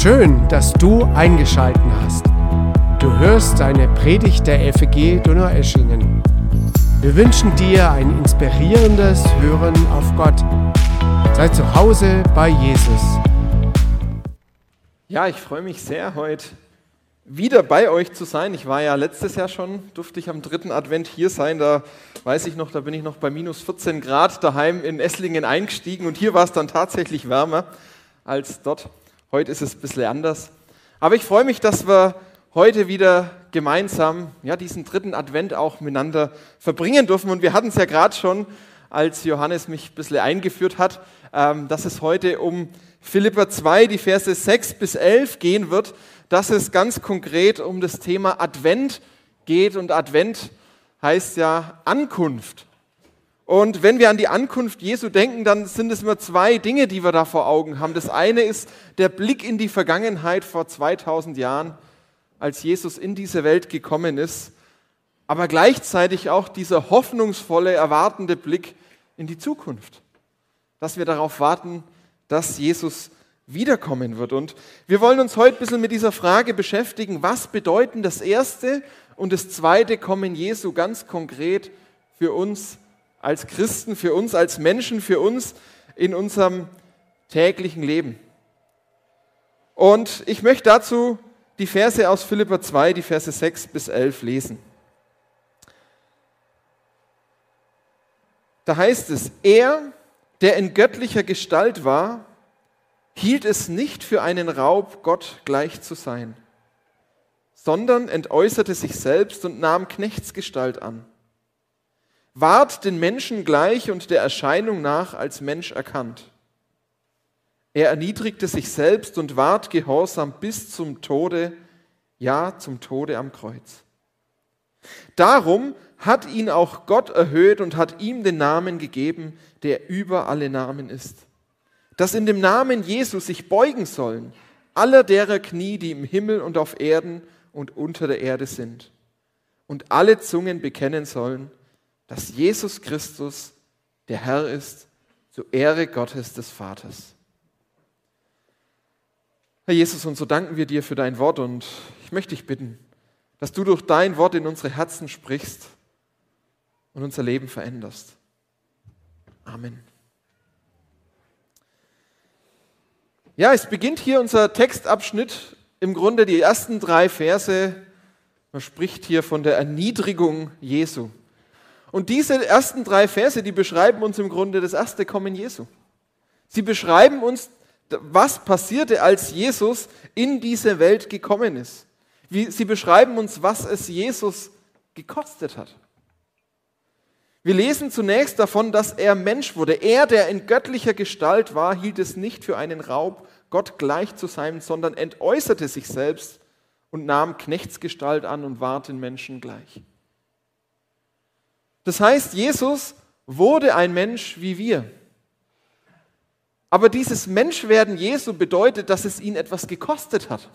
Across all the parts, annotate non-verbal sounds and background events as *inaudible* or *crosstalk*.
Schön, dass du eingeschaltet hast. Du hörst eine Predigt der FEG Donaueschingen. Wir wünschen dir ein inspirierendes Hören auf Gott. Sei zu Hause bei Jesus. Ja, ich freue mich sehr, heute wieder bei euch zu sein. Ich war ja letztes Jahr schon, durfte ich am dritten Advent hier sein. Da weiß ich noch, da bin ich noch bei minus 14 Grad daheim in Esslingen eingestiegen und hier war es dann tatsächlich wärmer als dort. Heute ist es ein bisschen anders. Aber ich freue mich, dass wir heute wieder gemeinsam ja, diesen dritten Advent auch miteinander verbringen dürfen. Und wir hatten es ja gerade schon, als Johannes mich ein bisschen eingeführt hat, ähm, dass es heute um Philippa 2, die Verse 6 bis 11 gehen wird, dass es ganz konkret um das Thema Advent geht. Und Advent heißt ja Ankunft. Und wenn wir an die Ankunft Jesu denken, dann sind es immer zwei Dinge, die wir da vor Augen haben. Das eine ist der Blick in die Vergangenheit vor 2000 Jahren, als Jesus in diese Welt gekommen ist, aber gleichzeitig auch dieser hoffnungsvolle, erwartende Blick in die Zukunft, dass wir darauf warten, dass Jesus wiederkommen wird. Und wir wollen uns heute ein bisschen mit dieser Frage beschäftigen, was bedeuten das erste und das zweite Kommen Jesu ganz konkret für uns als Christen, für uns als Menschen, für uns in unserem täglichen Leben. Und ich möchte dazu die Verse aus Philippa 2, die Verse 6 bis 11 lesen. Da heißt es, er, der in göttlicher Gestalt war, hielt es nicht für einen Raub, Gott gleich zu sein, sondern entäußerte sich selbst und nahm Knechtsgestalt an ward den Menschen gleich und der Erscheinung nach als Mensch erkannt. Er erniedrigte sich selbst und ward gehorsam bis zum Tode, ja zum Tode am Kreuz. Darum hat ihn auch Gott erhöht und hat ihm den Namen gegeben, der über alle Namen ist. Dass in dem Namen Jesus sich beugen sollen aller derer Knie, die im Himmel und auf Erden und unter der Erde sind. Und alle Zungen bekennen sollen, dass Jesus Christus der Herr ist, zur Ehre Gottes des Vaters. Herr Jesus, und so danken wir dir für dein Wort und ich möchte dich bitten, dass du durch dein Wort in unsere Herzen sprichst und unser Leben veränderst. Amen. Ja, es beginnt hier unser Textabschnitt, im Grunde die ersten drei Verse. Man spricht hier von der Erniedrigung Jesu. Und diese ersten drei Verse, die beschreiben uns im Grunde das erste Kommen Jesu. Sie beschreiben uns, was passierte, als Jesus in diese Welt gekommen ist. Sie beschreiben uns, was es Jesus gekostet hat. Wir lesen zunächst davon, dass er Mensch wurde. Er, der in göttlicher Gestalt war, hielt es nicht für einen Raub, Gott gleich zu sein, sondern entäußerte sich selbst und nahm Knechtsgestalt an und ward den Menschen gleich. Das heißt, Jesus wurde ein Mensch wie wir. Aber dieses Menschwerden Jesu bedeutet, dass es ihn etwas gekostet hat.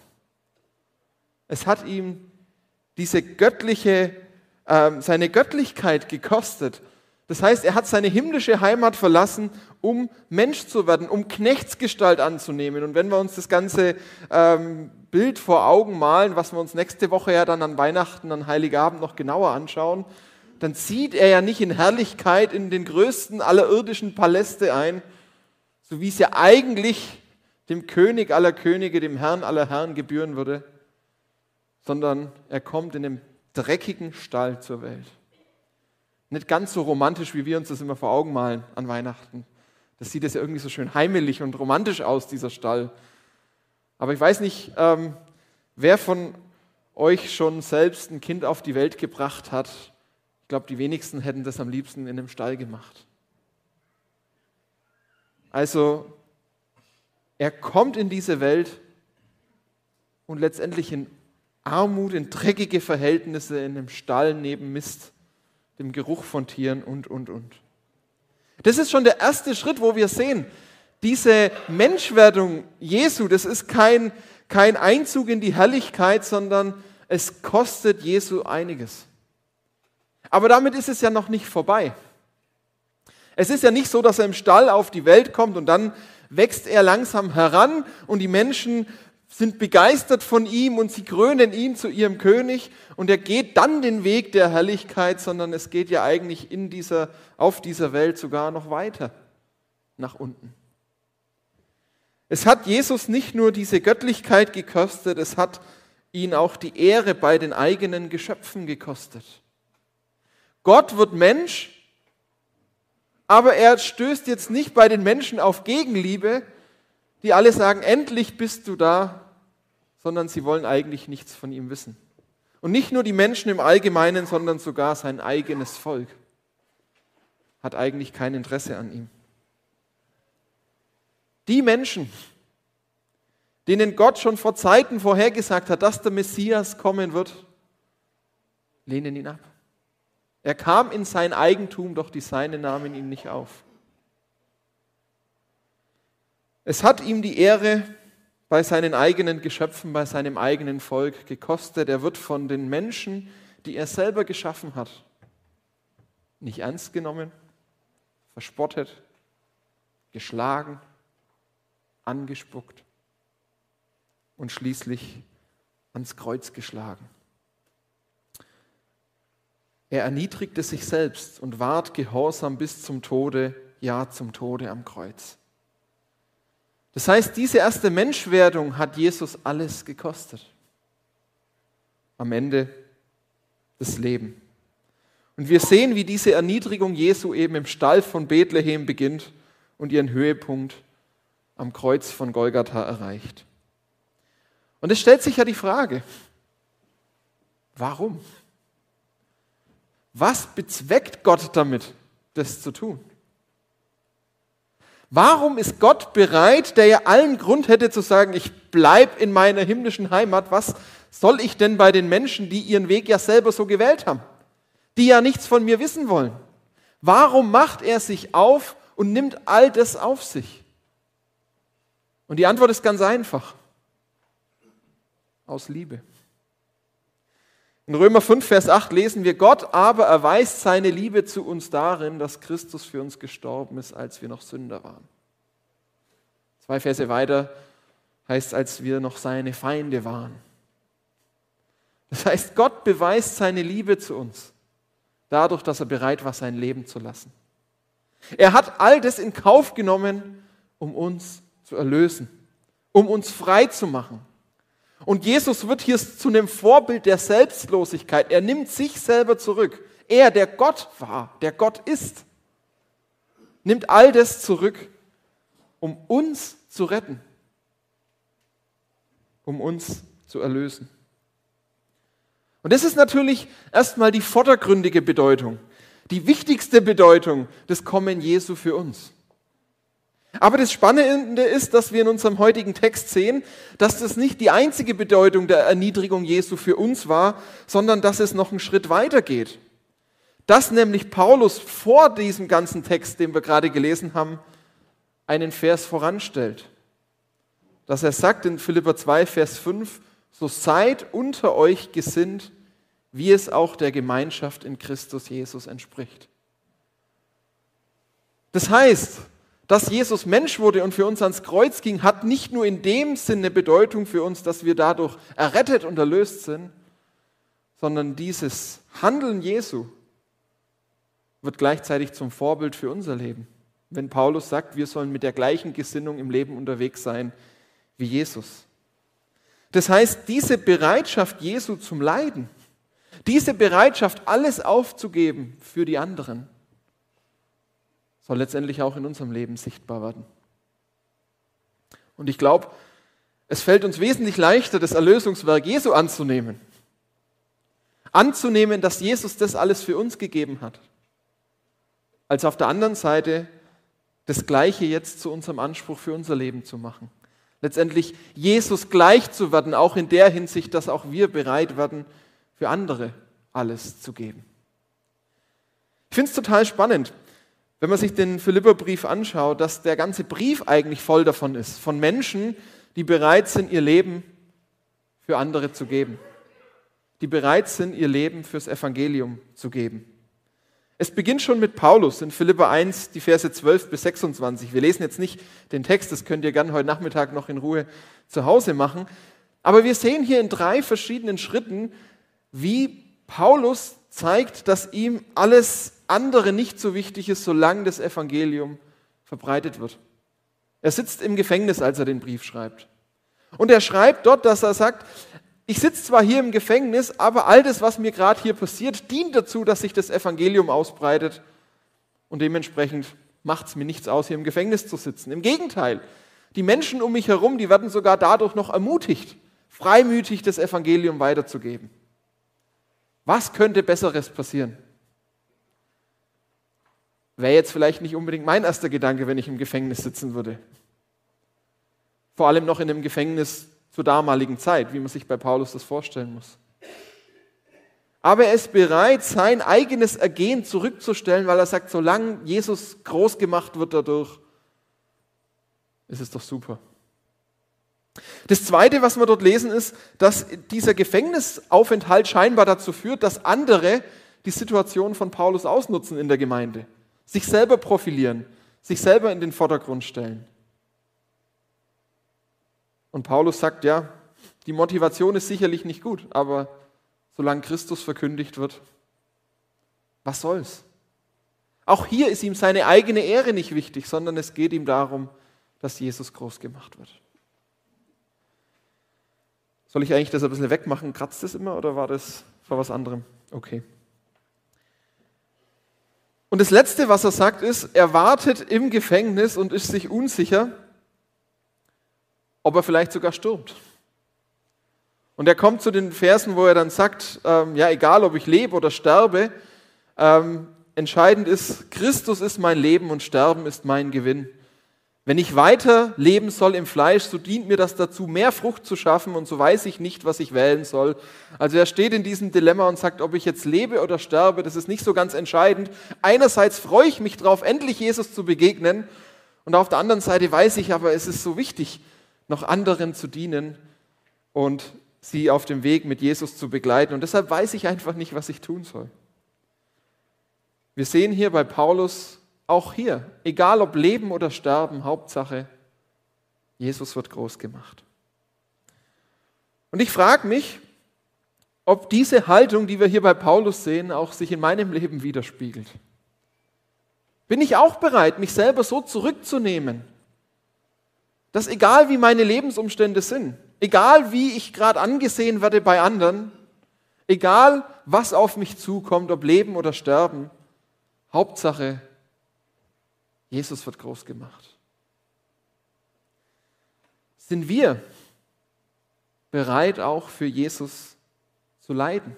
Es hat ihm diese göttliche, äh, seine Göttlichkeit gekostet. Das heißt, er hat seine himmlische Heimat verlassen, um Mensch zu werden, um Knechtsgestalt anzunehmen. Und wenn wir uns das ganze ähm, Bild vor Augen malen, was wir uns nächste Woche ja dann an Weihnachten, an Heiligabend noch genauer anschauen, dann zieht er ja nicht in Herrlichkeit in den größten aller irdischen Paläste ein, so wie es ja eigentlich dem König aller Könige, dem Herrn aller Herren gebühren würde, sondern er kommt in einem dreckigen Stall zur Welt. Nicht ganz so romantisch, wie wir uns das immer vor Augen malen an Weihnachten. Das sieht es ja irgendwie so schön heimelig und romantisch aus, dieser Stall. Aber ich weiß nicht, ähm, wer von euch schon selbst ein Kind auf die Welt gebracht hat glaube, die wenigsten hätten das am liebsten in einem Stall gemacht. Also, er kommt in diese Welt und letztendlich in Armut, in dreckige Verhältnisse, in einem Stall neben Mist, dem Geruch von Tieren und, und, und. Das ist schon der erste Schritt, wo wir sehen, diese Menschwerdung Jesu, das ist kein, kein Einzug in die Herrlichkeit, sondern es kostet Jesu einiges. Aber damit ist es ja noch nicht vorbei. Es ist ja nicht so, dass er im Stall auf die Welt kommt und dann wächst er langsam heran und die Menschen sind begeistert von ihm und sie krönen ihn zu ihrem König und er geht dann den Weg der Herrlichkeit, sondern es geht ja eigentlich in dieser, auf dieser Welt sogar noch weiter nach unten. Es hat Jesus nicht nur diese Göttlichkeit gekostet, es hat ihn auch die Ehre bei den eigenen Geschöpfen gekostet. Gott wird Mensch, aber er stößt jetzt nicht bei den Menschen auf Gegenliebe, die alle sagen, endlich bist du da, sondern sie wollen eigentlich nichts von ihm wissen. Und nicht nur die Menschen im Allgemeinen, sondern sogar sein eigenes Volk hat eigentlich kein Interesse an ihm. Die Menschen, denen Gott schon vor Zeiten vorhergesagt hat, dass der Messias kommen wird, lehnen ihn ab. Er kam in sein Eigentum, doch die Seine nahmen ihn nicht auf. Es hat ihm die Ehre bei seinen eigenen Geschöpfen, bei seinem eigenen Volk gekostet. Er wird von den Menschen, die er selber geschaffen hat, nicht ernst genommen, verspottet, geschlagen, angespuckt und schließlich ans Kreuz geschlagen. Er erniedrigte sich selbst und ward gehorsam bis zum Tode, ja zum Tode am Kreuz. Das heißt, diese erste Menschwerdung hat Jesus alles gekostet. Am Ende des Lebens. Und wir sehen, wie diese Erniedrigung Jesu eben im Stall von Bethlehem beginnt und ihren Höhepunkt am Kreuz von Golgatha erreicht. Und es stellt sich ja die Frage, warum? Was bezweckt Gott damit, das zu tun? Warum ist Gott bereit, der ja allen Grund hätte zu sagen, ich bleibe in meiner himmlischen Heimat, was soll ich denn bei den Menschen, die ihren Weg ja selber so gewählt haben, die ja nichts von mir wissen wollen? Warum macht er sich auf und nimmt all das auf sich? Und die Antwort ist ganz einfach. Aus Liebe. In Römer 5, Vers 8 lesen wir, Gott aber erweist seine Liebe zu uns darin, dass Christus für uns gestorben ist, als wir noch Sünder waren. Zwei Verse weiter heißt, als wir noch seine Feinde waren. Das heißt, Gott beweist seine Liebe zu uns, dadurch, dass er bereit war, sein Leben zu lassen. Er hat all das in Kauf genommen, um uns zu erlösen, um uns frei zu machen und Jesus wird hier zu einem Vorbild der Selbstlosigkeit. Er nimmt sich selber zurück. Er, der Gott war, der Gott ist, nimmt all das zurück, um uns zu retten, um uns zu erlösen. Und das ist natürlich erstmal die vordergründige Bedeutung, die wichtigste Bedeutung des Kommen Jesu für uns. Aber das Spannende ist, dass wir in unserem heutigen Text sehen, dass das nicht die einzige Bedeutung der Erniedrigung Jesu für uns war, sondern dass es noch einen Schritt weiter geht. Dass nämlich Paulus vor diesem ganzen Text, den wir gerade gelesen haben, einen Vers voranstellt. Dass er sagt in Philipper 2, Vers 5, so seid unter euch gesinnt, wie es auch der Gemeinschaft in Christus Jesus entspricht. Das heißt, dass Jesus Mensch wurde und für uns ans Kreuz ging, hat nicht nur in dem Sinne Bedeutung für uns, dass wir dadurch errettet und erlöst sind, sondern dieses Handeln Jesu wird gleichzeitig zum Vorbild für unser Leben. Wenn Paulus sagt, wir sollen mit der gleichen Gesinnung im Leben unterwegs sein wie Jesus. Das heißt, diese Bereitschaft Jesu zum Leiden, diese Bereitschaft, alles aufzugeben für die anderen, soll letztendlich auch in unserem Leben sichtbar werden. Und ich glaube, es fällt uns wesentlich leichter, das Erlösungswerk Jesu anzunehmen. Anzunehmen, dass Jesus das alles für uns gegeben hat. Als auf der anderen Seite das Gleiche jetzt zu unserem Anspruch für unser Leben zu machen. Letztendlich Jesus gleich zu werden, auch in der Hinsicht, dass auch wir bereit werden, für andere alles zu geben. Ich finde es total spannend wenn man sich den Philipperbrief anschaut, dass der ganze Brief eigentlich voll davon ist, von Menschen, die bereit sind, ihr Leben für andere zu geben, die bereit sind, ihr Leben fürs Evangelium zu geben. Es beginnt schon mit Paulus in Philipper 1, die Verse 12 bis 26. Wir lesen jetzt nicht den Text, das könnt ihr gerne heute Nachmittag noch in Ruhe zu Hause machen. Aber wir sehen hier in drei verschiedenen Schritten, wie Paulus zeigt, dass ihm alles andere nicht so wichtig ist, solange das Evangelium verbreitet wird. Er sitzt im Gefängnis, als er den Brief schreibt. Und er schreibt dort, dass er sagt, ich sitze zwar hier im Gefängnis, aber all das, was mir gerade hier passiert, dient dazu, dass sich das Evangelium ausbreitet. Und dementsprechend macht es mir nichts aus, hier im Gefängnis zu sitzen. Im Gegenteil, die Menschen um mich herum, die werden sogar dadurch noch ermutigt, freimütig das Evangelium weiterzugeben. Was könnte Besseres passieren? Wäre jetzt vielleicht nicht unbedingt mein erster Gedanke, wenn ich im Gefängnis sitzen würde. Vor allem noch in einem Gefängnis zur damaligen Zeit, wie man sich bei Paulus das vorstellen muss. Aber er ist bereit, sein eigenes Ergehen zurückzustellen, weil er sagt, solange Jesus groß gemacht wird dadurch, ist es doch super. Das Zweite, was wir dort lesen, ist, dass dieser Gefängnisaufenthalt scheinbar dazu führt, dass andere die Situation von Paulus ausnutzen in der Gemeinde, sich selber profilieren, sich selber in den Vordergrund stellen. Und Paulus sagt, ja, die Motivation ist sicherlich nicht gut, aber solange Christus verkündigt wird, was soll's? Auch hier ist ihm seine eigene Ehre nicht wichtig, sondern es geht ihm darum, dass Jesus groß gemacht wird. Soll ich eigentlich das ein bisschen wegmachen? Kratzt das immer oder war das vor was anderem? Okay. Und das Letzte, was er sagt, ist, er wartet im Gefängnis und ist sich unsicher, ob er vielleicht sogar stirbt. Und er kommt zu den Versen, wo er dann sagt, ähm, ja, egal ob ich lebe oder sterbe, ähm, entscheidend ist, Christus ist mein Leben und Sterben ist mein Gewinn. Wenn ich weiter leben soll im Fleisch, so dient mir das dazu, mehr Frucht zu schaffen und so weiß ich nicht, was ich wählen soll. Also er steht in diesem Dilemma und sagt, ob ich jetzt lebe oder sterbe, das ist nicht so ganz entscheidend. Einerseits freue ich mich darauf, endlich Jesus zu begegnen und auf der anderen Seite weiß ich aber, es ist so wichtig, noch anderen zu dienen und sie auf dem Weg mit Jesus zu begleiten. Und deshalb weiß ich einfach nicht, was ich tun soll. Wir sehen hier bei Paulus auch hier, egal ob Leben oder Sterben, Hauptsache, Jesus wird groß gemacht. Und ich frage mich, ob diese Haltung, die wir hier bei Paulus sehen, auch sich in meinem Leben widerspiegelt. Bin ich auch bereit, mich selber so zurückzunehmen, dass egal wie meine Lebensumstände sind, egal wie ich gerade angesehen werde bei anderen, egal was auf mich zukommt, ob Leben oder Sterben, Hauptsache, Jesus wird groß gemacht. Sind wir bereit, auch für Jesus zu leiden?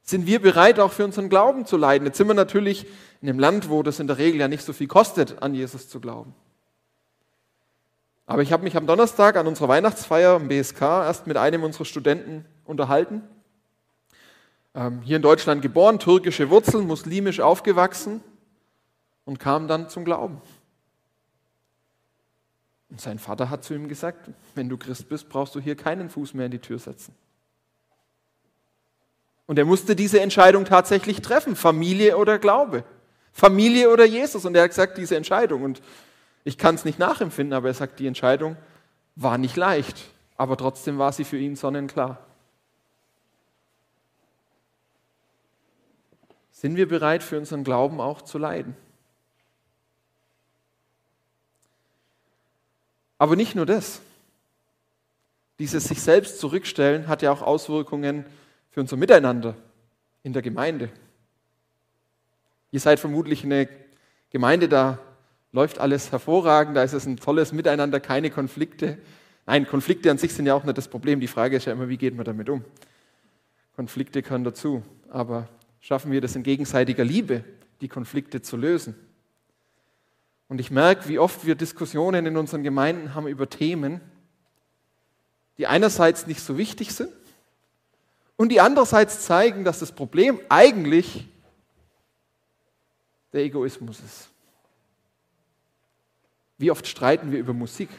Sind wir bereit, auch für unseren Glauben zu leiden? Jetzt sind wir natürlich in einem Land, wo das in der Regel ja nicht so viel kostet, an Jesus zu glauben. Aber ich habe mich am Donnerstag an unserer Weihnachtsfeier im BSK erst mit einem unserer Studenten unterhalten. Ähm, hier in Deutschland geboren, türkische Wurzeln, muslimisch aufgewachsen und kam dann zum Glauben. Und sein Vater hat zu ihm gesagt, wenn du Christ bist, brauchst du hier keinen Fuß mehr in die Tür setzen. Und er musste diese Entscheidung tatsächlich treffen, Familie oder Glaube, Familie oder Jesus. Und er hat gesagt, diese Entscheidung. Und ich kann es nicht nachempfinden, aber er sagt, die Entscheidung war nicht leicht, aber trotzdem war sie für ihn sonnenklar. Sind wir bereit, für unseren Glauben auch zu leiden? Aber nicht nur das. Dieses sich selbst zurückstellen hat ja auch Auswirkungen für unser Miteinander in der Gemeinde. Ihr seid vermutlich eine Gemeinde, da läuft alles hervorragend, da ist es ein tolles Miteinander, keine Konflikte. Nein, Konflikte an sich sind ja auch nicht das Problem. Die Frage ist ja immer, wie geht man damit um? Konflikte können dazu. Aber schaffen wir das in gegenseitiger Liebe, die Konflikte zu lösen? Und ich merke, wie oft wir Diskussionen in unseren Gemeinden haben über Themen, die einerseits nicht so wichtig sind und die andererseits zeigen, dass das Problem eigentlich der Egoismus ist. Wie oft streiten wir über Musik?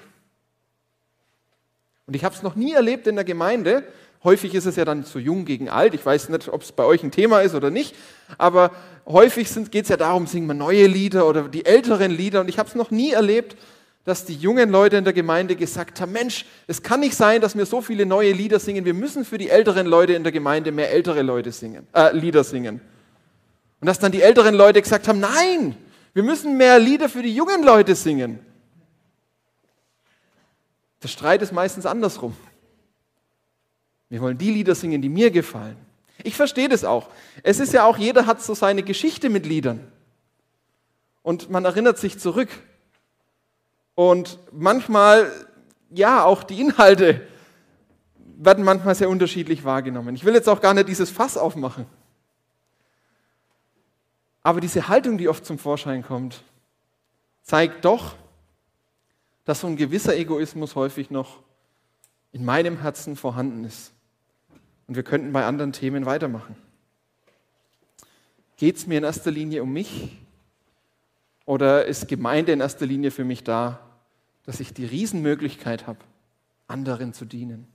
Und ich habe es noch nie erlebt in der Gemeinde, Häufig ist es ja dann zu jung gegen alt. Ich weiß nicht, ob es bei euch ein Thema ist oder nicht, aber häufig geht es ja darum, singen wir neue Lieder oder die älteren Lieder. Und ich habe es noch nie erlebt, dass die jungen Leute in der Gemeinde gesagt haben, Mensch, es kann nicht sein, dass wir so viele neue Lieder singen. Wir müssen für die älteren Leute in der Gemeinde mehr ältere Leute singen, äh, Lieder singen. Und dass dann die älteren Leute gesagt haben, nein, wir müssen mehr Lieder für die jungen Leute singen. Der Streit ist meistens andersrum. Wir wollen die Lieder singen, die mir gefallen. Ich verstehe das auch. Es ist ja auch, jeder hat so seine Geschichte mit Liedern. Und man erinnert sich zurück. Und manchmal, ja, auch die Inhalte werden manchmal sehr unterschiedlich wahrgenommen. Ich will jetzt auch gar nicht dieses Fass aufmachen. Aber diese Haltung, die oft zum Vorschein kommt, zeigt doch, dass so ein gewisser Egoismus häufig noch in meinem Herzen vorhanden ist. Und wir könnten bei anderen Themen weitermachen. Geht es mir in erster Linie um mich? Oder ist Gemeinde in erster Linie für mich da, dass ich die Riesenmöglichkeit habe, anderen zu dienen?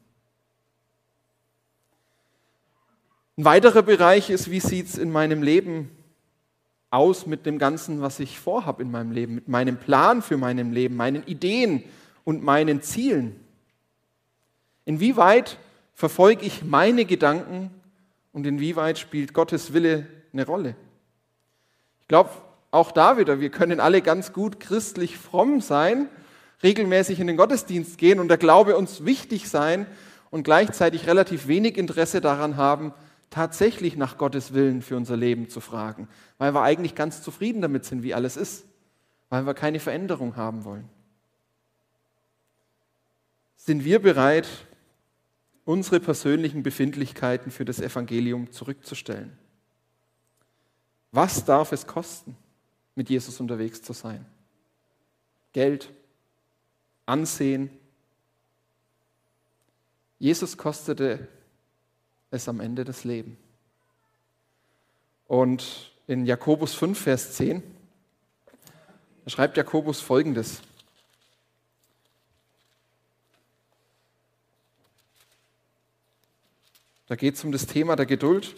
Ein weiterer Bereich ist, wie sieht es in meinem Leben aus mit dem Ganzen, was ich vorhabe in meinem Leben, mit meinem Plan für mein Leben, meinen Ideen und meinen Zielen. Inwieweit verfolge ich meine Gedanken und inwieweit spielt Gottes Wille eine Rolle? Ich glaube, auch da wieder, wir können alle ganz gut christlich fromm sein, regelmäßig in den Gottesdienst gehen und der Glaube uns wichtig sein und gleichzeitig relativ wenig Interesse daran haben, tatsächlich nach Gottes Willen für unser Leben zu fragen, weil wir eigentlich ganz zufrieden damit sind, wie alles ist, weil wir keine Veränderung haben wollen. Sind wir bereit, unsere persönlichen Befindlichkeiten für das Evangelium zurückzustellen? Was darf es kosten, mit Jesus unterwegs zu sein? Geld, Ansehen. Jesus kostete es am Ende das Leben. Und in Jakobus 5, Vers 10, da schreibt Jakobus folgendes. Da geht es um das Thema der Geduld.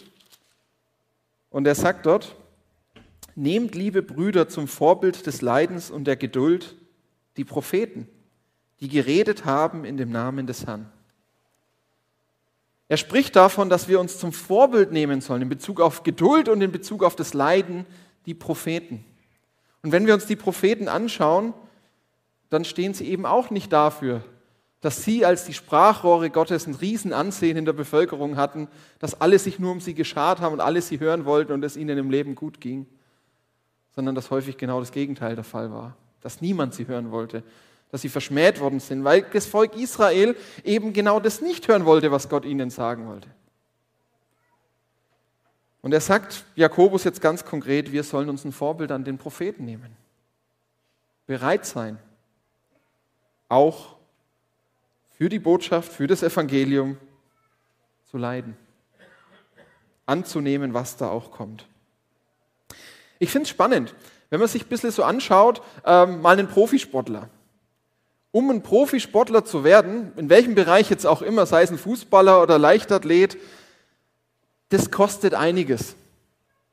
Und er sagt dort, nehmt, liebe Brüder, zum Vorbild des Leidens und der Geduld die Propheten, die geredet haben in dem Namen des Herrn. Er spricht davon, dass wir uns zum Vorbild nehmen sollen in Bezug auf Geduld und in Bezug auf das Leiden, die Propheten. Und wenn wir uns die Propheten anschauen, dann stehen sie eben auch nicht dafür, dass sie als die Sprachrohre Gottes ein Riesenansehen in der Bevölkerung hatten, dass alle sich nur um sie geschart haben und alle sie hören wollten und es ihnen im Leben gut ging, sondern dass häufig genau das Gegenteil der Fall war, dass niemand sie hören wollte, dass sie verschmäht worden sind, weil das Volk Israel eben genau das nicht hören wollte, was Gott ihnen sagen wollte. Und er sagt Jakobus jetzt ganz konkret, wir sollen uns ein Vorbild an den Propheten nehmen. Bereit sein, auch für die Botschaft, für das Evangelium zu leiden. Anzunehmen, was da auch kommt. Ich finde es spannend, wenn man sich ein bisschen so anschaut, ähm, mal einen Profisportler um ein Profisportler zu werden, in welchem Bereich jetzt auch immer, sei es ein Fußballer oder Leichtathlet, das kostet einiges.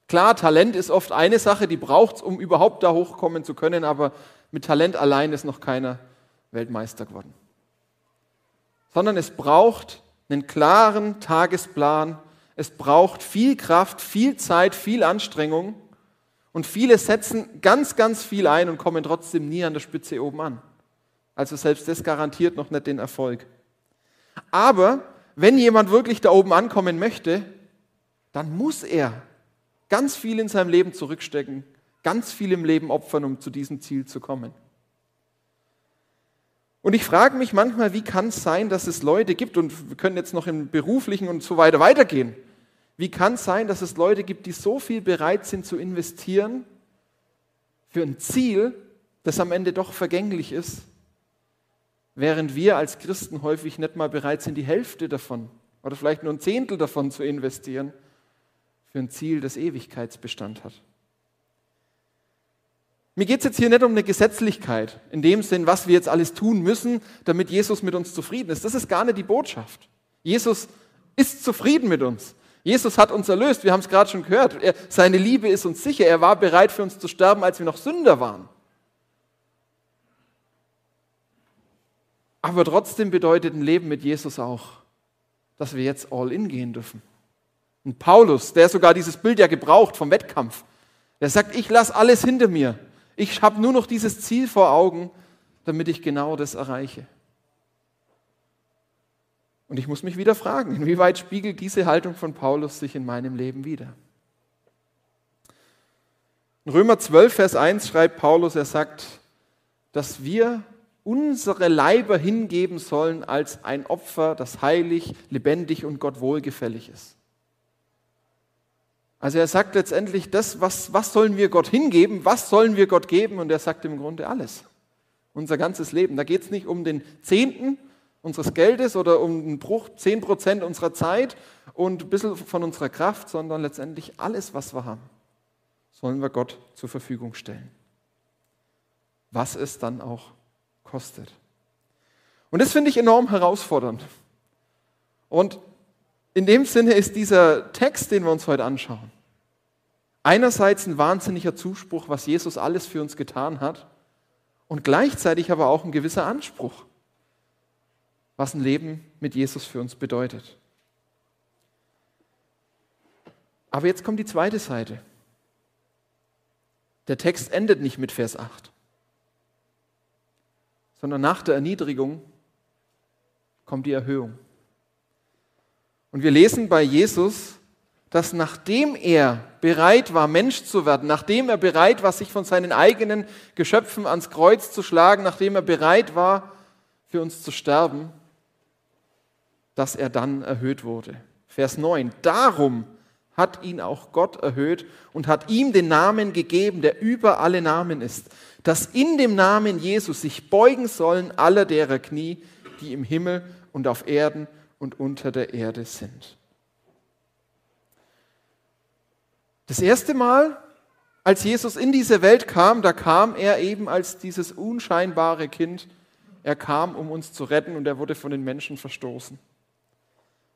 Klar, Talent ist oft eine Sache, die braucht es, um überhaupt da hochkommen zu können, aber mit Talent allein ist noch keiner Weltmeister geworden. Sondern es braucht einen klaren Tagesplan, es braucht viel Kraft, viel Zeit, viel Anstrengung und viele setzen ganz, ganz viel ein und kommen trotzdem nie an der Spitze oben an. Also selbst das garantiert noch nicht den Erfolg. Aber wenn jemand wirklich da oben ankommen möchte, dann muss er ganz viel in seinem Leben zurückstecken, ganz viel im Leben opfern, um zu diesem Ziel zu kommen. Und ich frage mich manchmal, wie kann es sein, dass es Leute gibt, und wir können jetzt noch im beruflichen und so weiter weitergehen, wie kann es sein, dass es Leute gibt, die so viel bereit sind zu investieren für ein Ziel, das am Ende doch vergänglich ist während wir als Christen häufig nicht mal bereit sind, die Hälfte davon oder vielleicht nur ein Zehntel davon zu investieren für ein Ziel, das Ewigkeitsbestand hat. Mir geht es jetzt hier nicht um eine Gesetzlichkeit, in dem Sinn, was wir jetzt alles tun müssen, damit Jesus mit uns zufrieden ist. Das ist gar nicht die Botschaft. Jesus ist zufrieden mit uns. Jesus hat uns erlöst, wir haben es gerade schon gehört. Er, seine Liebe ist uns sicher. Er war bereit für uns zu sterben, als wir noch Sünder waren. Aber trotzdem bedeutet ein Leben mit Jesus auch, dass wir jetzt all in gehen dürfen. Und Paulus, der sogar dieses Bild ja gebraucht vom Wettkampf, der sagt, ich lasse alles hinter mir. Ich habe nur noch dieses Ziel vor Augen, damit ich genau das erreiche. Und ich muss mich wieder fragen, inwieweit spiegelt diese Haltung von Paulus sich in meinem Leben wieder? In Römer 12, Vers 1 schreibt Paulus, er sagt, dass wir unsere Leiber hingeben sollen als ein Opfer, das heilig, lebendig und Gott wohlgefällig ist. Also er sagt letztendlich, das, was, was sollen wir Gott hingeben, was sollen wir Gott geben? Und er sagt im Grunde alles. Unser ganzes Leben. Da geht es nicht um den Zehnten unseres Geldes oder um einen Bruch, zehn Prozent unserer Zeit und ein bisschen von unserer Kraft, sondern letztendlich alles, was wir haben, sollen wir Gott zur Verfügung stellen. Was es dann auch kostet. Und das finde ich enorm herausfordernd. Und in dem Sinne ist dieser Text, den wir uns heute anschauen, einerseits ein wahnsinniger Zuspruch, was Jesus alles für uns getan hat, und gleichzeitig aber auch ein gewisser Anspruch, was ein Leben mit Jesus für uns bedeutet. Aber jetzt kommt die zweite Seite. Der Text endet nicht mit Vers 8 sondern nach der Erniedrigung kommt die Erhöhung. Und wir lesen bei Jesus, dass nachdem er bereit war, Mensch zu werden, nachdem er bereit war, sich von seinen eigenen Geschöpfen ans Kreuz zu schlagen, nachdem er bereit war, für uns zu sterben, dass er dann erhöht wurde. Vers 9. Darum hat ihn auch Gott erhöht und hat ihm den Namen gegeben, der über alle Namen ist, dass in dem Namen Jesus sich beugen sollen alle derer Knie, die im Himmel und auf Erden und unter der Erde sind. Das erste Mal, als Jesus in diese Welt kam, da kam er eben als dieses unscheinbare Kind. Er kam, um uns zu retten und er wurde von den Menschen verstoßen.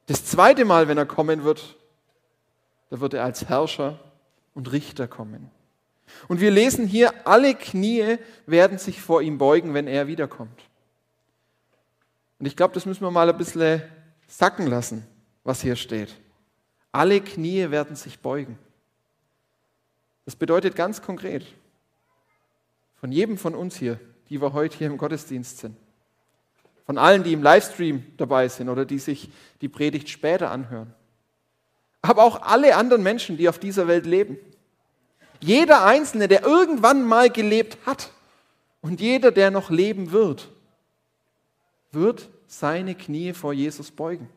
Das zweite Mal, wenn er kommen wird, da wird er als Herrscher und Richter kommen. Und wir lesen hier, alle Knie werden sich vor ihm beugen, wenn er wiederkommt. Und ich glaube, das müssen wir mal ein bisschen sacken lassen, was hier steht. Alle Knie werden sich beugen. Das bedeutet ganz konkret, von jedem von uns hier, die wir heute hier im Gottesdienst sind, von allen, die im Livestream dabei sind oder die sich die Predigt später anhören, aber auch alle anderen Menschen, die auf dieser Welt leben, jeder Einzelne, der irgendwann mal gelebt hat und jeder, der noch leben wird, wird seine Knie vor Jesus beugen.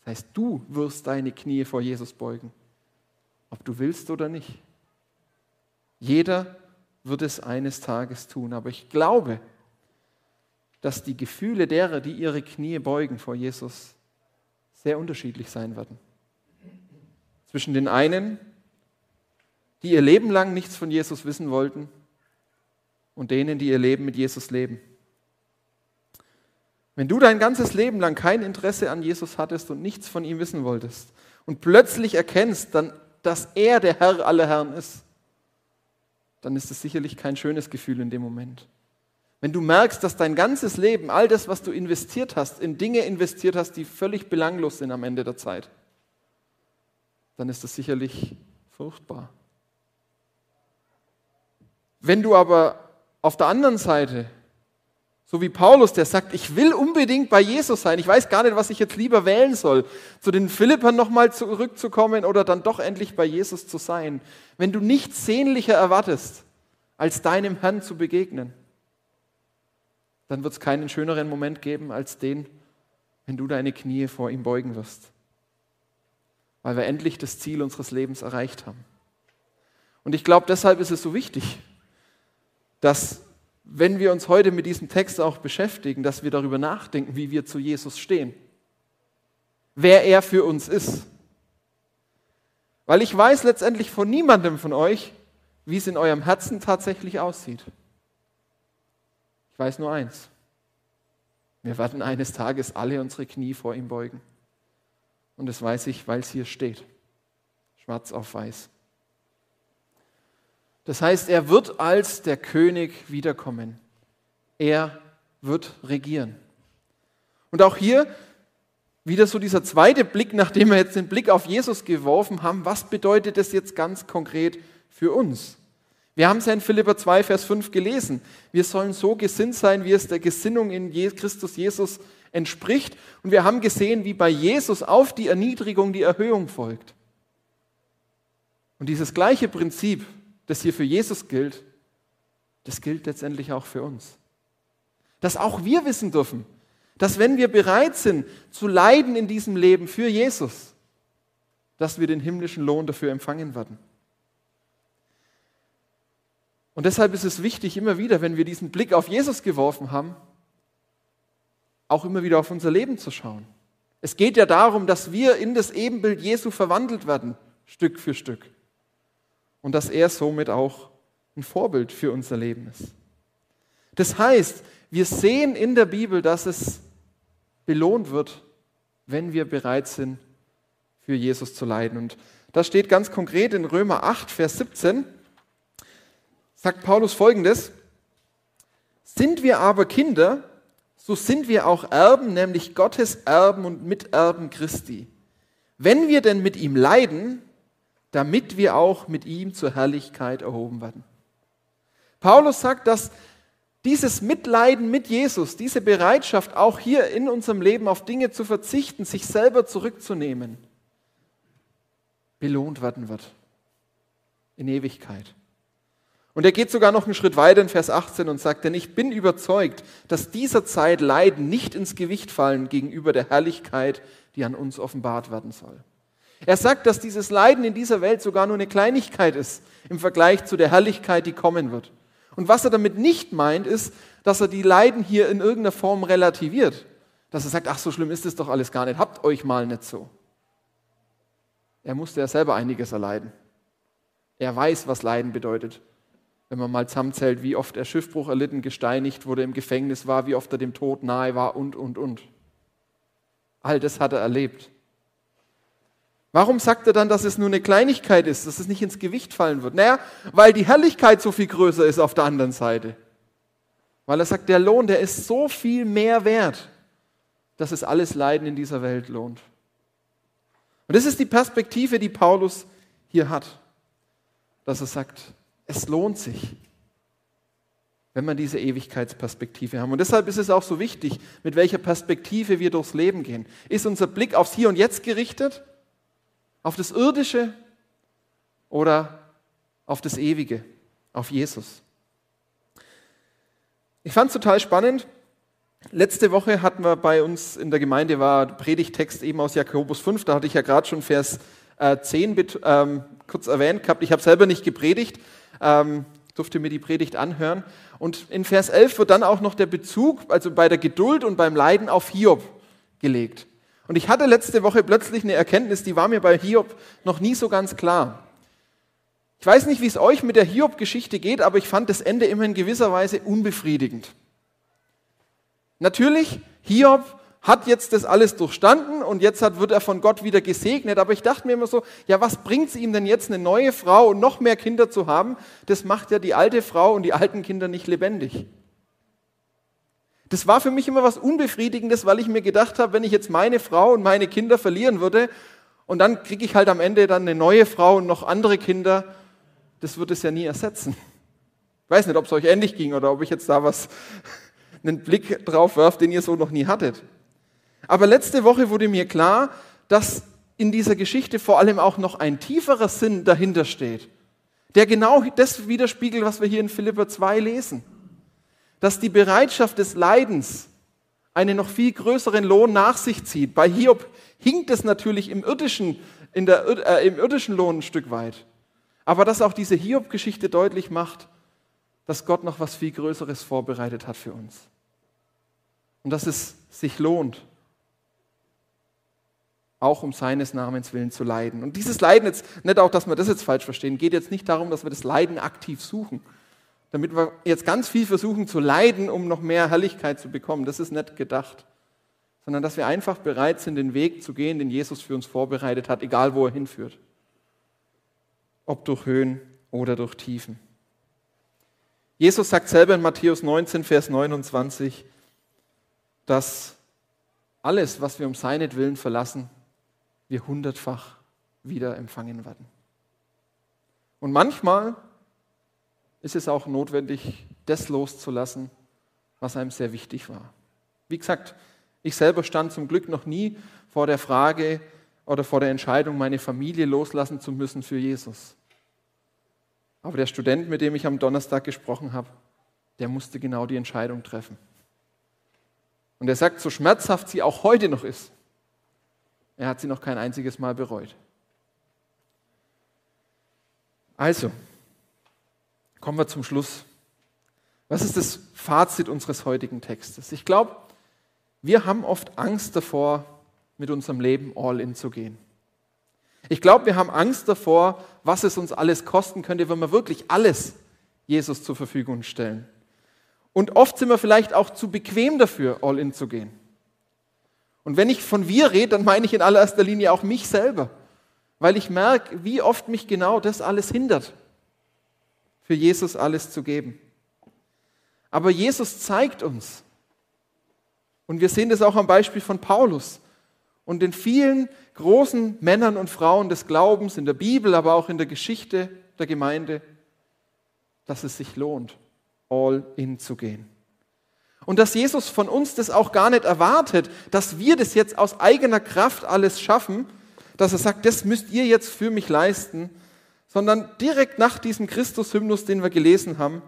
Das heißt, du wirst deine Knie vor Jesus beugen, ob du willst oder nicht. Jeder wird es eines Tages tun, aber ich glaube, dass die Gefühle derer, die ihre Knie beugen vor Jesus, sehr unterschiedlich sein werden zwischen den einen, die ihr Leben lang nichts von Jesus wissen wollten, und denen, die ihr Leben mit Jesus leben. Wenn du dein ganzes Leben lang kein Interesse an Jesus hattest und nichts von ihm wissen wolltest und plötzlich erkennst, dann, dass er der Herr aller Herren ist, dann ist es sicherlich kein schönes Gefühl in dem Moment. Wenn du merkst, dass dein ganzes Leben, all das, was du investiert hast, in Dinge investiert hast, die völlig belanglos sind am Ende der Zeit, dann ist das sicherlich furchtbar. Wenn du aber auf der anderen Seite, so wie Paulus, der sagt, ich will unbedingt bei Jesus sein, ich weiß gar nicht, was ich jetzt lieber wählen soll, zu den Philippern nochmal zurückzukommen oder dann doch endlich bei Jesus zu sein. Wenn du nichts sehnlicher erwartest, als deinem Herrn zu begegnen, dann wird es keinen schöneren Moment geben als den, wenn du deine Knie vor ihm beugen wirst weil wir endlich das Ziel unseres Lebens erreicht haben. Und ich glaube, deshalb ist es so wichtig, dass wenn wir uns heute mit diesem Text auch beschäftigen, dass wir darüber nachdenken, wie wir zu Jesus stehen, wer er für uns ist. Weil ich weiß letztendlich von niemandem von euch, wie es in eurem Herzen tatsächlich aussieht. Ich weiß nur eins. Wir werden eines Tages alle unsere Knie vor ihm beugen. Und das weiß ich, weil es hier steht. Schwarz auf weiß. Das heißt, er wird als der König wiederkommen. Er wird regieren. Und auch hier wieder so dieser zweite Blick, nachdem wir jetzt den Blick auf Jesus geworfen haben, was bedeutet das jetzt ganz konkret für uns? Wir haben es ja in Philipper 2, Vers 5 gelesen. Wir sollen so gesinnt sein, wie es der Gesinnung in Christus Jesus entspricht. Und wir haben gesehen, wie bei Jesus auf die Erniedrigung die Erhöhung folgt. Und dieses gleiche Prinzip, das hier für Jesus gilt, das gilt letztendlich auch für uns. Dass auch wir wissen dürfen, dass wenn wir bereit sind zu leiden in diesem Leben für Jesus, dass wir den himmlischen Lohn dafür empfangen werden. Und deshalb ist es wichtig, immer wieder, wenn wir diesen Blick auf Jesus geworfen haben, auch immer wieder auf unser Leben zu schauen. Es geht ja darum, dass wir in das Ebenbild Jesu verwandelt werden, Stück für Stück. Und dass er somit auch ein Vorbild für unser Leben ist. Das heißt, wir sehen in der Bibel, dass es belohnt wird, wenn wir bereit sind, für Jesus zu leiden. Und das steht ganz konkret in Römer 8, Vers 17, sagt Paulus folgendes, sind wir aber Kinder, so sind wir auch Erben, nämlich Gottes Erben und Miterben Christi. Wenn wir denn mit ihm leiden, damit wir auch mit ihm zur Herrlichkeit erhoben werden. Paulus sagt, dass dieses Mitleiden mit Jesus, diese Bereitschaft, auch hier in unserem Leben auf Dinge zu verzichten, sich selber zurückzunehmen, belohnt werden wird in Ewigkeit. Und er geht sogar noch einen Schritt weiter in Vers 18 und sagt, denn ich bin überzeugt, dass dieser Zeit Leiden nicht ins Gewicht fallen gegenüber der Herrlichkeit, die an uns offenbart werden soll. Er sagt, dass dieses Leiden in dieser Welt sogar nur eine Kleinigkeit ist im Vergleich zu der Herrlichkeit, die kommen wird. Und was er damit nicht meint, ist, dass er die Leiden hier in irgendeiner Form relativiert. Dass er sagt, ach, so schlimm ist es doch alles gar nicht, habt euch mal nicht so. Er musste ja selber einiges erleiden. Er weiß, was Leiden bedeutet wenn man mal zusammenzählt, wie oft er Schiffbruch erlitten, gesteinigt wurde, im Gefängnis war, wie oft er dem Tod nahe war und, und, und. All das hat er erlebt. Warum sagt er dann, dass es nur eine Kleinigkeit ist, dass es nicht ins Gewicht fallen wird? Naja, weil die Herrlichkeit so viel größer ist auf der anderen Seite. Weil er sagt, der Lohn, der ist so viel mehr wert, dass es alles Leiden in dieser Welt lohnt. Und das ist die Perspektive, die Paulus hier hat, dass er sagt, es lohnt sich, wenn wir diese Ewigkeitsperspektive haben. Und deshalb ist es auch so wichtig, mit welcher Perspektive wir durchs Leben gehen. Ist unser Blick aufs Hier und Jetzt gerichtet? Auf das Irdische oder auf das Ewige, auf Jesus? Ich fand es total spannend. Letzte Woche hatten wir bei uns in der Gemeinde war Predigtext eben aus Jakobus 5, da hatte ich ja gerade schon Vers 10 äh, ähm, kurz erwähnt gehabt. Ich habe selber nicht gepredigt, ähm, durfte mir die Predigt anhören. Und in Vers 11 wird dann auch noch der Bezug, also bei der Geduld und beim Leiden auf Hiob gelegt. Und ich hatte letzte Woche plötzlich eine Erkenntnis, die war mir bei Hiob noch nie so ganz klar. Ich weiß nicht, wie es euch mit der Hiob-Geschichte geht, aber ich fand das Ende immer in gewisser Weise unbefriedigend. Natürlich, Hiob hat jetzt das alles durchstanden und jetzt hat, wird er von Gott wieder gesegnet. Aber ich dachte mir immer so, ja, was bringt es ihm denn jetzt, eine neue Frau und noch mehr Kinder zu haben? Das macht ja die alte Frau und die alten Kinder nicht lebendig. Das war für mich immer was Unbefriedigendes, weil ich mir gedacht habe, wenn ich jetzt meine Frau und meine Kinder verlieren würde und dann kriege ich halt am Ende dann eine neue Frau und noch andere Kinder, das wird es ja nie ersetzen. Ich weiß nicht, ob es euch ähnlich ging oder ob ich jetzt da was, *laughs* einen Blick drauf werfe, den ihr so noch nie hattet. Aber letzte Woche wurde mir klar, dass in dieser Geschichte vor allem auch noch ein tieferer Sinn dahinter steht, der genau das widerspiegelt, was wir hier in Philipper 2 lesen. Dass die Bereitschaft des Leidens einen noch viel größeren Lohn nach sich zieht. Bei Hiob hinkt es natürlich im irdischen, der, äh, im irdischen Lohn ein Stück weit. Aber dass auch diese Hiob-Geschichte deutlich macht, dass Gott noch was viel Größeres vorbereitet hat für uns. Und dass es sich lohnt, auch um seines Namens willen zu leiden. Und dieses Leiden jetzt, nicht auch, dass wir das jetzt falsch verstehen, geht jetzt nicht darum, dass wir das Leiden aktiv suchen. Damit wir jetzt ganz viel versuchen zu leiden, um noch mehr Herrlichkeit zu bekommen. Das ist nicht gedacht. Sondern dass wir einfach bereit sind, den Weg zu gehen, den Jesus für uns vorbereitet hat, egal wo er hinführt. Ob durch Höhen oder durch Tiefen. Jesus sagt selber in Matthäus 19, Vers 29, dass alles, was wir um seinetwillen verlassen, wir hundertfach wieder empfangen werden. Und manchmal ist es auch notwendig, das loszulassen, was einem sehr wichtig war. Wie gesagt, ich selber stand zum Glück noch nie vor der Frage oder vor der Entscheidung, meine Familie loslassen zu müssen für Jesus. Aber der Student, mit dem ich am Donnerstag gesprochen habe, der musste genau die Entscheidung treffen. Und er sagt, so schmerzhaft sie auch heute noch ist, er hat sie noch kein einziges Mal bereut. Also, kommen wir zum Schluss. Was ist das Fazit unseres heutigen Textes? Ich glaube, wir haben oft Angst davor, mit unserem Leben all in zu gehen. Ich glaube, wir haben Angst davor, was es uns alles kosten könnte, wenn wir wirklich alles Jesus zur Verfügung stellen. Und oft sind wir vielleicht auch zu bequem dafür, all in zu gehen. Und wenn ich von wir rede, dann meine ich in allererster Linie auch mich selber, weil ich merke, wie oft mich genau das alles hindert, für Jesus alles zu geben. Aber Jesus zeigt uns, und wir sehen das auch am Beispiel von Paulus und den vielen großen Männern und Frauen des Glaubens in der Bibel, aber auch in der Geschichte der Gemeinde, dass es sich lohnt, all in zu gehen. Und dass Jesus von uns das auch gar nicht erwartet, dass wir das jetzt aus eigener Kraft alles schaffen, dass er sagt, das müsst ihr jetzt für mich leisten, sondern direkt nach diesem Christus-Hymnus, den wir gelesen haben,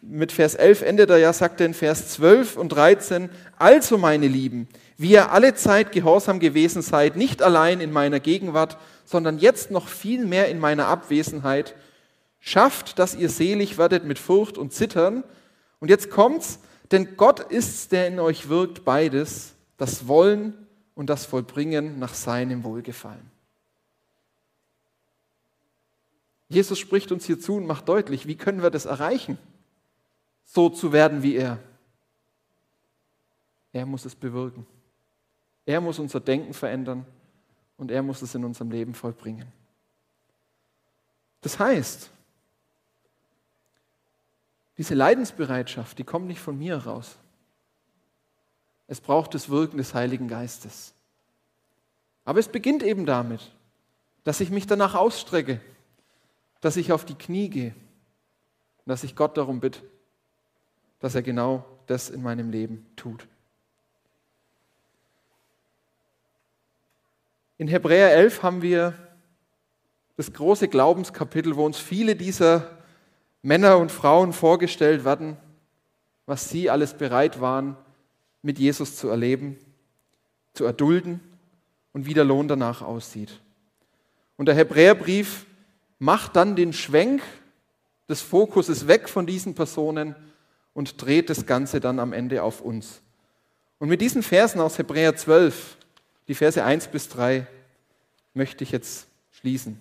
mit Vers 11 endet er ja, sagt er in Vers 12 und 13, also meine Lieben, wie ihr alle Zeit gehorsam gewesen seid, nicht allein in meiner Gegenwart, sondern jetzt noch viel mehr in meiner Abwesenheit, schafft, dass ihr selig werdet mit Furcht und Zittern. Und jetzt kommt's, denn Gott ist's, der in euch wirkt, beides, das Wollen und das Vollbringen nach seinem Wohlgefallen. Jesus spricht uns hier zu und macht deutlich, wie können wir das erreichen? so zu werden wie er. Er muss es bewirken. Er muss unser Denken verändern und er muss es in unserem Leben vollbringen. Das heißt, diese Leidensbereitschaft, die kommt nicht von mir raus. Es braucht das Wirken des Heiligen Geistes. Aber es beginnt eben damit, dass ich mich danach ausstrecke, dass ich auf die Knie gehe und dass ich Gott darum bitte, dass er genau das in meinem Leben tut. In Hebräer 11 haben wir das große Glaubenskapitel, wo uns viele dieser Männer und Frauen vorgestellt werden, was sie alles bereit waren, mit Jesus zu erleben, zu erdulden und wie der Lohn danach aussieht. Und der Hebräerbrief macht dann den Schwenk des Fokuses weg von diesen Personen und dreht das Ganze dann am Ende auf uns. Und mit diesen Versen aus Hebräer 12, die Verse 1 bis 3, möchte ich jetzt schließen.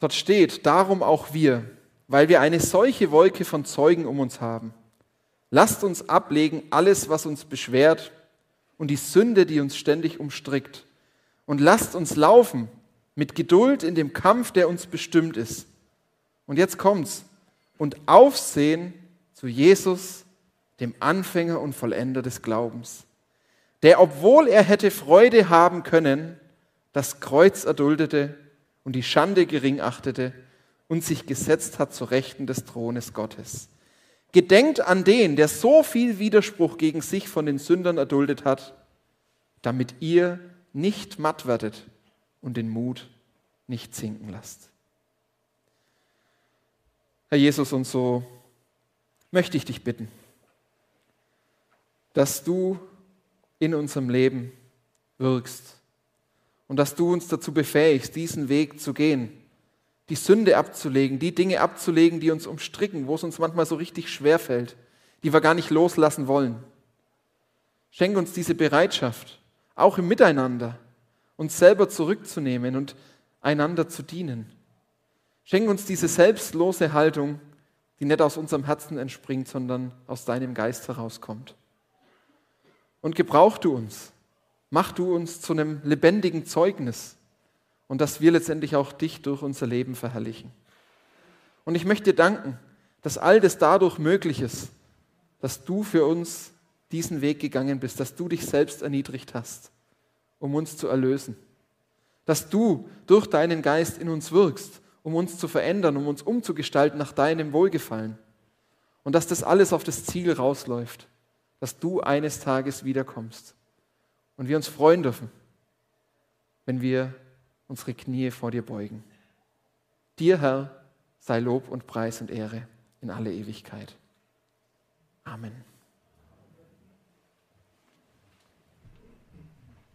Dort steht, darum auch wir, weil wir eine solche Wolke von Zeugen um uns haben. Lasst uns ablegen alles, was uns beschwert und die Sünde, die uns ständig umstrickt. Und lasst uns laufen mit Geduld in dem Kampf, der uns bestimmt ist. Und jetzt kommt's. Und Aufsehen zu Jesus, dem Anfänger und Vollender des Glaubens, der, obwohl er hätte Freude haben können, das Kreuz erduldete und die Schande gering achtete und sich gesetzt hat zu Rechten des Thrones Gottes. Gedenkt an den, der so viel Widerspruch gegen sich von den Sündern erduldet hat, damit ihr nicht matt werdet und den Mut nicht sinken lasst. Herr Jesus, und so möchte ich dich bitten, dass du in unserem Leben wirkst und dass du uns dazu befähigst, diesen Weg zu gehen, die Sünde abzulegen, die Dinge abzulegen, die uns umstricken, wo es uns manchmal so richtig schwer fällt, die wir gar nicht loslassen wollen. Schenk uns diese Bereitschaft, auch im Miteinander, uns selber zurückzunehmen und einander zu dienen. Schenk uns diese selbstlose Haltung, die nicht aus unserem Herzen entspringt, sondern aus deinem Geist herauskommt. Und gebrauch du uns, mach du uns zu einem lebendigen Zeugnis und dass wir letztendlich auch dich durch unser Leben verherrlichen. Und ich möchte dir danken, dass all das dadurch möglich ist, dass du für uns diesen Weg gegangen bist, dass du dich selbst erniedrigt hast, um uns zu erlösen. Dass du durch deinen Geist in uns wirkst, um uns zu verändern, um uns umzugestalten nach deinem Wohlgefallen. Und dass das alles auf das Ziel rausläuft, dass du eines Tages wiederkommst. Und wir uns freuen dürfen, wenn wir unsere Knie vor dir beugen. Dir, Herr, sei Lob und Preis und Ehre in alle Ewigkeit. Amen.